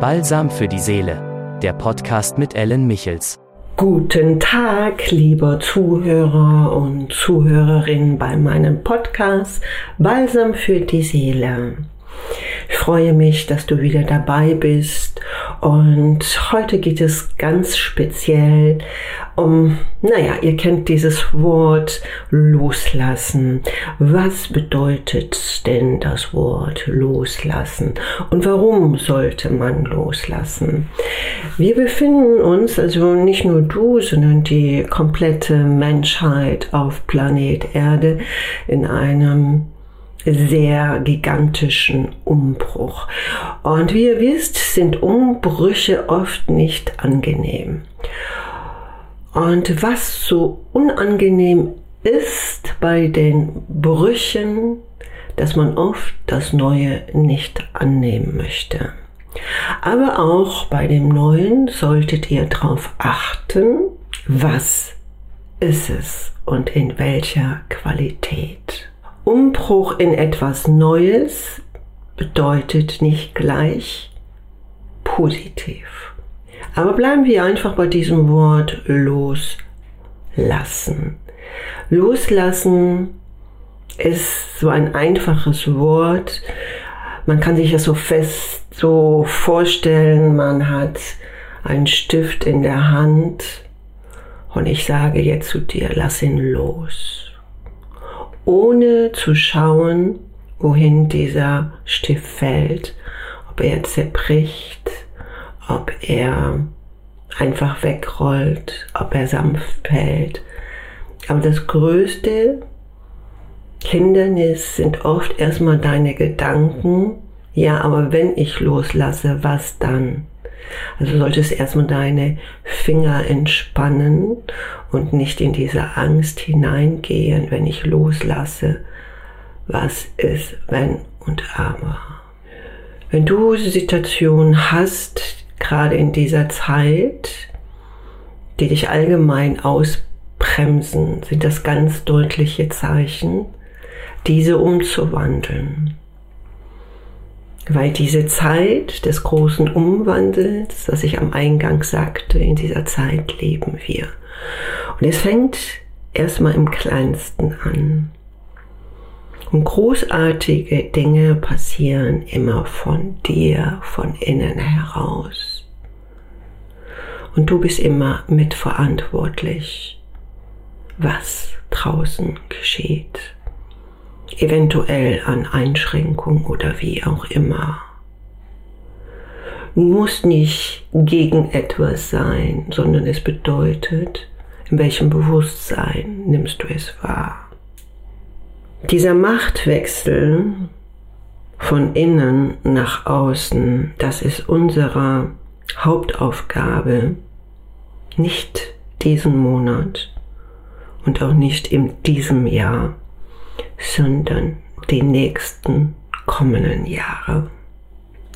Balsam für die Seele, der Podcast mit Ellen Michels. Guten Tag, lieber Zuhörer und Zuhörerin bei meinem Podcast Balsam für die Seele. Ich freue mich, dass du wieder dabei bist und heute geht es ganz speziell um, naja, ihr kennt dieses Wort loslassen. Was bedeutet denn das Wort loslassen und warum sollte man loslassen? Wir befinden uns, also nicht nur du, sondern die komplette Menschheit auf Planet Erde in einem sehr gigantischen Umbruch. Und wie ihr wisst, sind Umbrüche oft nicht angenehm. Und was so unangenehm ist bei den Brüchen, dass man oft das Neue nicht annehmen möchte. Aber auch bei dem Neuen solltet ihr darauf achten, was ist es und in welcher Qualität. Umbruch in etwas Neues bedeutet nicht gleich positiv. Aber bleiben wir einfach bei diesem Wort loslassen. Loslassen ist so ein einfaches Wort. Man kann sich das so fest so vorstellen, man hat einen Stift in der Hand und ich sage jetzt zu dir, lass ihn los ohne zu schauen, wohin dieser Stift fällt, ob er zerbricht, ob er einfach wegrollt, ob er sanft fällt. Aber das größte Hindernis sind oft erstmal deine Gedanken. Ja, aber wenn ich loslasse, was dann? Also solltest erstmal deine Finger entspannen und nicht in diese Angst hineingehen, wenn ich loslasse, was ist, wenn und aber. Wenn du Situationen hast, gerade in dieser Zeit, die dich allgemein ausbremsen, sind das ganz deutliche Zeichen, diese umzuwandeln. Weil diese Zeit des großen Umwandels, das ich am Eingang sagte, in dieser Zeit leben wir. Und es fängt erstmal im kleinsten an. Und großartige Dinge passieren immer von dir, von innen heraus. Und du bist immer mitverantwortlich, was draußen geschieht eventuell an Einschränkung oder wie auch immer. Du musst nicht gegen etwas sein, sondern es bedeutet, in welchem Bewusstsein nimmst du es wahr. Dieser Machtwechsel von innen nach außen, das ist unsere Hauptaufgabe, nicht diesen Monat und auch nicht in diesem Jahr, sondern die nächsten kommenden Jahre.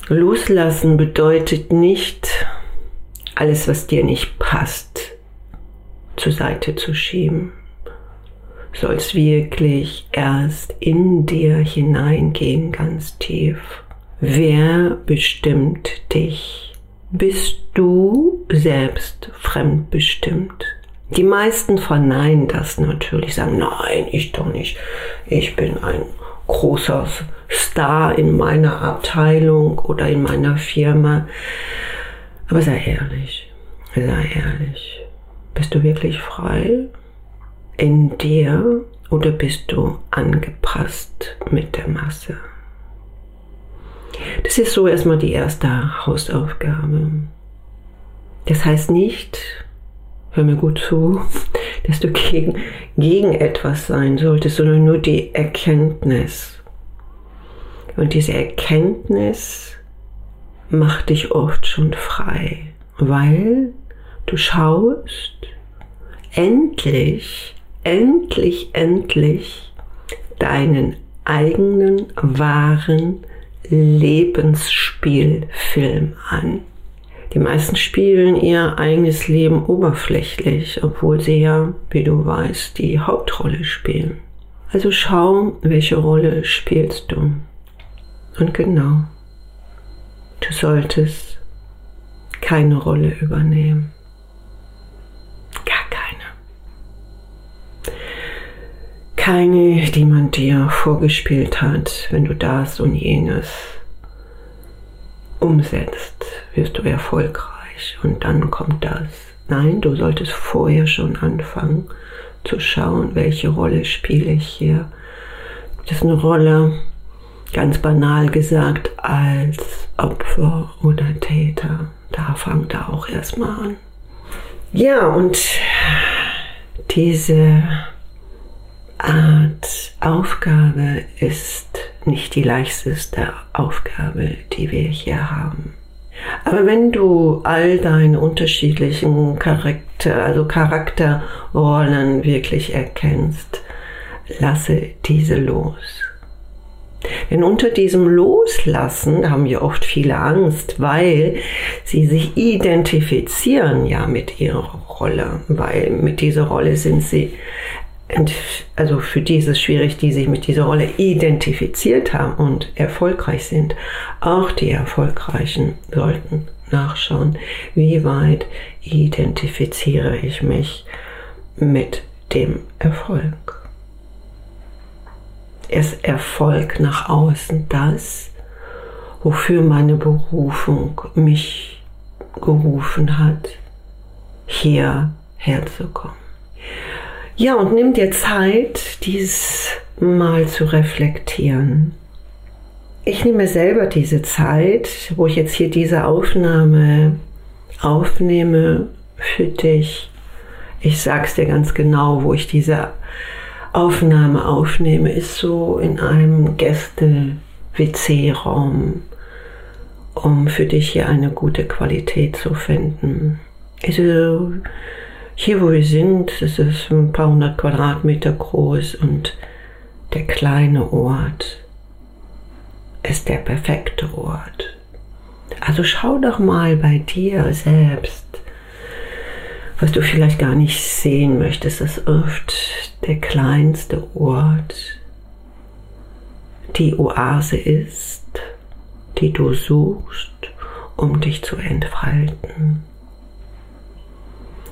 Loslassen bedeutet nicht, alles, was dir nicht passt, zur Seite zu schieben. Sollst wirklich erst in dir hineingehen, ganz tief. Wer bestimmt dich? Bist du selbst fremdbestimmt? Die meisten verneinen das natürlich, sagen, nein, ich doch nicht. Ich bin ein großer Star in meiner Abteilung oder in meiner Firma. Aber sei ehrlich, sei ehrlich. Bist du wirklich frei in dir oder bist du angepasst mit der Masse? Das ist so erstmal die erste Hausaufgabe. Das heißt nicht, hör mir gut zu, dass du gegen, gegen etwas sein solltest, sondern nur die Erkenntnis. Und diese Erkenntnis macht dich oft schon frei, weil du schaust endlich, endlich, endlich deinen eigenen wahren Lebensspielfilm an. Die meisten spielen ihr eigenes Leben oberflächlich, obwohl sie ja, wie du weißt, die Hauptrolle spielen. Also schau, welche Rolle spielst du. Und genau, du solltest keine Rolle übernehmen. Gar keine. Keine, die man dir vorgespielt hat, wenn du das und jenes umsetzt, wirst du erfolgreich und dann kommt das. Nein, du solltest vorher schon anfangen zu schauen, welche Rolle spiele ich hier. Das ist eine Rolle, ganz banal gesagt, als Opfer oder Täter. Da fangt er auch erstmal an. Ja, und diese Art Aufgabe ist nicht die leichteste Aufgabe, die wir hier haben. Aber wenn du all deine unterschiedlichen Charakter, also Charakterrollen wirklich erkennst, lasse diese los. Denn unter diesem Loslassen haben wir oft viele Angst, weil sie sich identifizieren ja mit ihrer Rolle, weil mit dieser Rolle sind sie also für die ist es schwierig, die sich mit dieser Rolle identifiziert haben und erfolgreich sind. Auch die Erfolgreichen sollten nachschauen, wie weit identifiziere ich mich mit dem Erfolg. Ist Erfolg nach außen das, wofür meine Berufung mich gerufen hat, hierher zu kommen. Ja, und nimm dir Zeit, dies mal zu reflektieren. Ich nehme selber diese Zeit, wo ich jetzt hier diese Aufnahme aufnehme für dich. Ich sag's dir ganz genau, wo ich diese Aufnahme aufnehme, ist so in einem Gäste-WC-Raum, um für dich hier eine gute Qualität zu finden. Also hier, wo wir sind, ist es ein paar hundert Quadratmeter groß und der kleine Ort ist der perfekte Ort. Also schau doch mal bei dir selbst, was du vielleicht gar nicht sehen möchtest, ist oft der kleinste Ort, die Oase ist, die du suchst, um dich zu entfalten.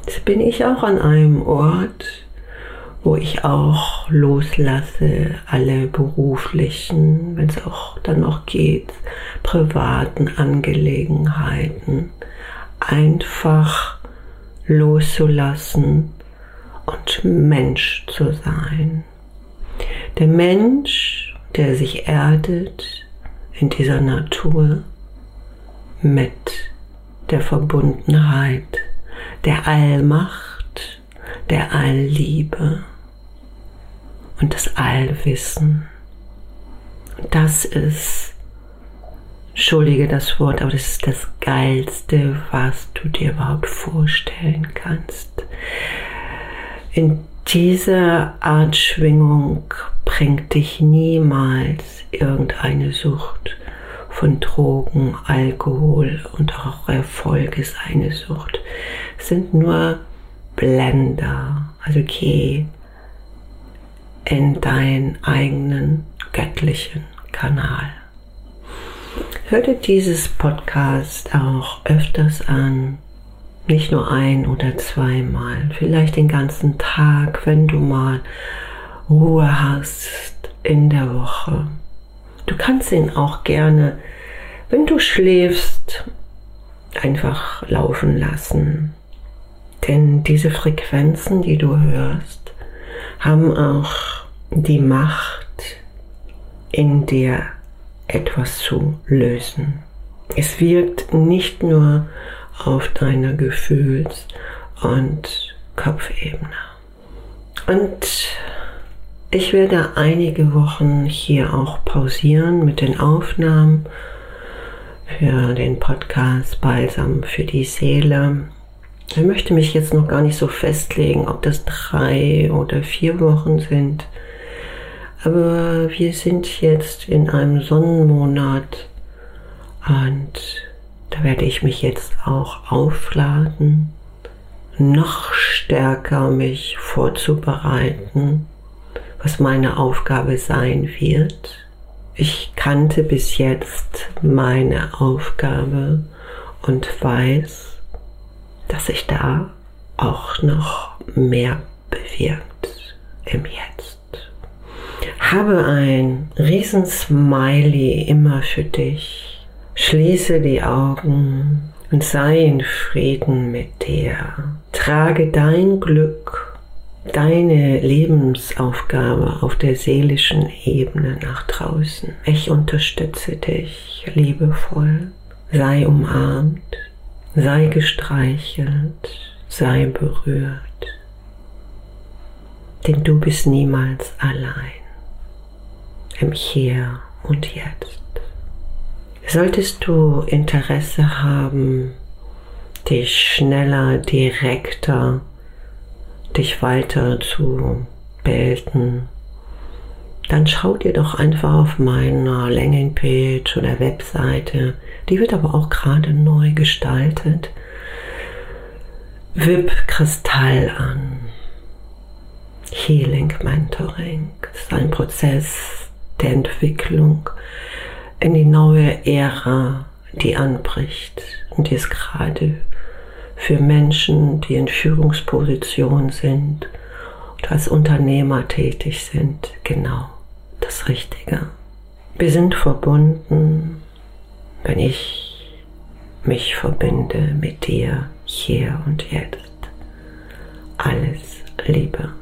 Jetzt bin ich auch an einem Ort, wo ich auch loslasse alle beruflichen, wenn es auch dann noch geht, privaten Angelegenheiten, einfach loszulassen und Mensch zu sein. Der Mensch, der sich erdet in dieser Natur mit der Verbundenheit der Allmacht, der Allliebe und das Allwissen. Das ist, entschuldige das Wort, aber das ist das Geilste, was du dir überhaupt vorstellen kannst. In dieser Art Schwingung bringt dich niemals irgendeine Sucht von Drogen, Alkohol und auch Erfolg ist eine Sucht, sind nur Blender. Also geh in deinen eigenen göttlichen Kanal. Hör dir dieses Podcast auch öfters an, nicht nur ein oder zweimal, vielleicht den ganzen Tag, wenn du mal Ruhe hast in der Woche. Du kannst ihn auch gerne, wenn du schläfst, einfach laufen lassen. Denn diese Frequenzen, die du hörst, haben auch die Macht, in dir etwas zu lösen. Es wirkt nicht nur auf deiner Gefühls- und Kopfebene. Und ich werde einige Wochen hier auch pausieren mit den Aufnahmen für den Podcast Balsam für die Seele. Ich möchte mich jetzt noch gar nicht so festlegen, ob das drei oder vier Wochen sind. Aber wir sind jetzt in einem Sonnenmonat und da werde ich mich jetzt auch aufladen, noch stärker mich vorzubereiten was meine Aufgabe sein wird. Ich kannte bis jetzt meine Aufgabe und weiß, dass sich da auch noch mehr bewirkt im Jetzt. Habe ein riesen Smiley immer für dich. Schließe die Augen und sei in Frieden mit dir. Trage dein Glück, deine Lebensaufgabe auf der seelischen Ebene nach draußen. Ich unterstütze dich liebevoll. Sei umarmt, sei gestreichelt, sei berührt. Denn du bist niemals allein im Hier und Jetzt. Solltest du Interesse haben, dich schneller, direkter, dich weiter zu bilden, dann schau dir doch einfach auf meiner Landingpage oder Webseite, die wird aber auch gerade neu gestaltet, VIP Kristall an. Healing Mentoring. Das ist ein Prozess der Entwicklung in die neue Ära, die anbricht und die ist gerade für Menschen, die in Führungspositionen sind und als Unternehmer tätig sind, genau das Richtige. Wir sind verbunden, wenn ich mich verbinde mit dir hier und jetzt. Alles Liebe.